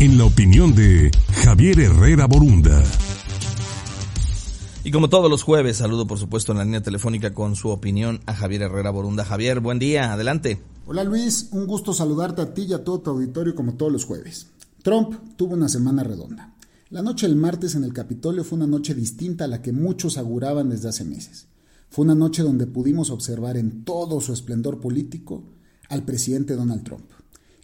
en la opinión de Javier Herrera Borunda. Y como todos los jueves, saludo por supuesto en la línea telefónica con su opinión a Javier Herrera Borunda. Javier, buen día, adelante. Hola Luis, un gusto saludarte a ti y a todo tu auditorio como todos los jueves. Trump tuvo una semana redonda. La noche del martes en el Capitolio fue una noche distinta a la que muchos auguraban desde hace meses. Fue una noche donde pudimos observar en todo su esplendor político al presidente Donald Trump.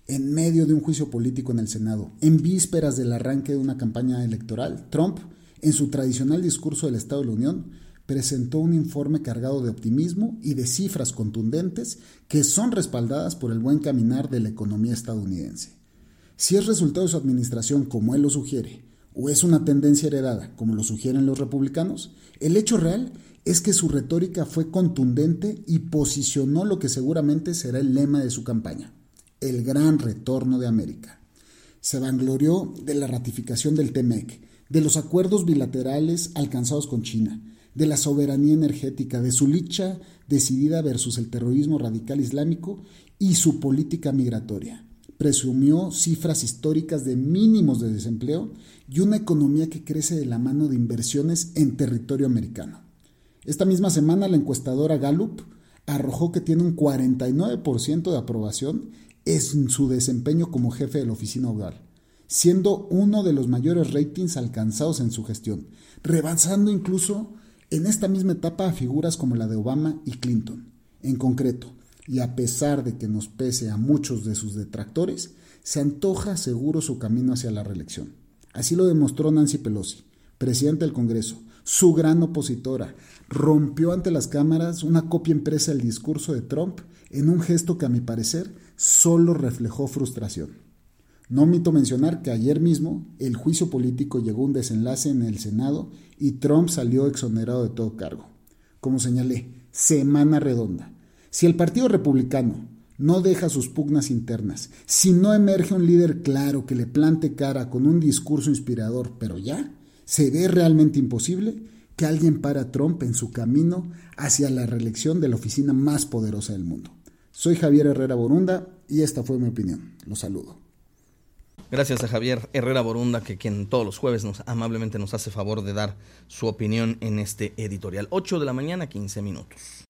En medio de un juicio político en el Senado, en vísperas del arranque de una campaña electoral, Trump, en su tradicional discurso del Estado de la Unión, presentó un informe cargado de optimismo y de cifras contundentes que son respaldadas por el buen caminar de la economía estadounidense. Si es resultado de su administración como él lo sugiere, o es una tendencia heredada como lo sugieren los republicanos, el hecho real es que su retórica fue contundente y posicionó lo que seguramente será el lema de su campaña, el gran retorno de América. Se vanglorió de la ratificación del TEMEC, de los acuerdos bilaterales alcanzados con China, de la soberanía energética, de su lucha decidida versus el terrorismo radical islámico y su política migratoria. Presumió cifras históricas de mínimos de desempleo y una economía que crece de la mano de inversiones en territorio americano. Esta misma semana la encuestadora Gallup arrojó que tiene un 49% de aprobación en su desempeño como jefe de la oficina hogar, siendo uno de los mayores ratings alcanzados en su gestión, rebasando incluso en esta misma etapa a figuras como la de Obama y Clinton. En concreto, y a pesar de que nos pese a muchos de sus detractores, se antoja seguro su camino hacia la reelección. Así lo demostró Nancy Pelosi, presidente del Congreso, su gran opositora, rompió ante las cámaras una copia impresa del discurso de Trump en un gesto que a mi parecer solo reflejó frustración. No omito mencionar que ayer mismo el juicio político llegó a un desenlace en el Senado y Trump salió exonerado de todo cargo. Como señalé, semana redonda. Si el Partido Republicano no deja sus pugnas internas, si no emerge un líder claro que le plante cara con un discurso inspirador, pero ya, se ve realmente imposible que alguien pare a Trump en su camino hacia la reelección de la oficina más poderosa del mundo. Soy Javier Herrera Borunda y esta fue mi opinión. Los saludo. Gracias a Javier Herrera Borunda, que quien todos los jueves nos amablemente nos hace favor de dar su opinión en este editorial. 8 de la mañana, 15 minutos.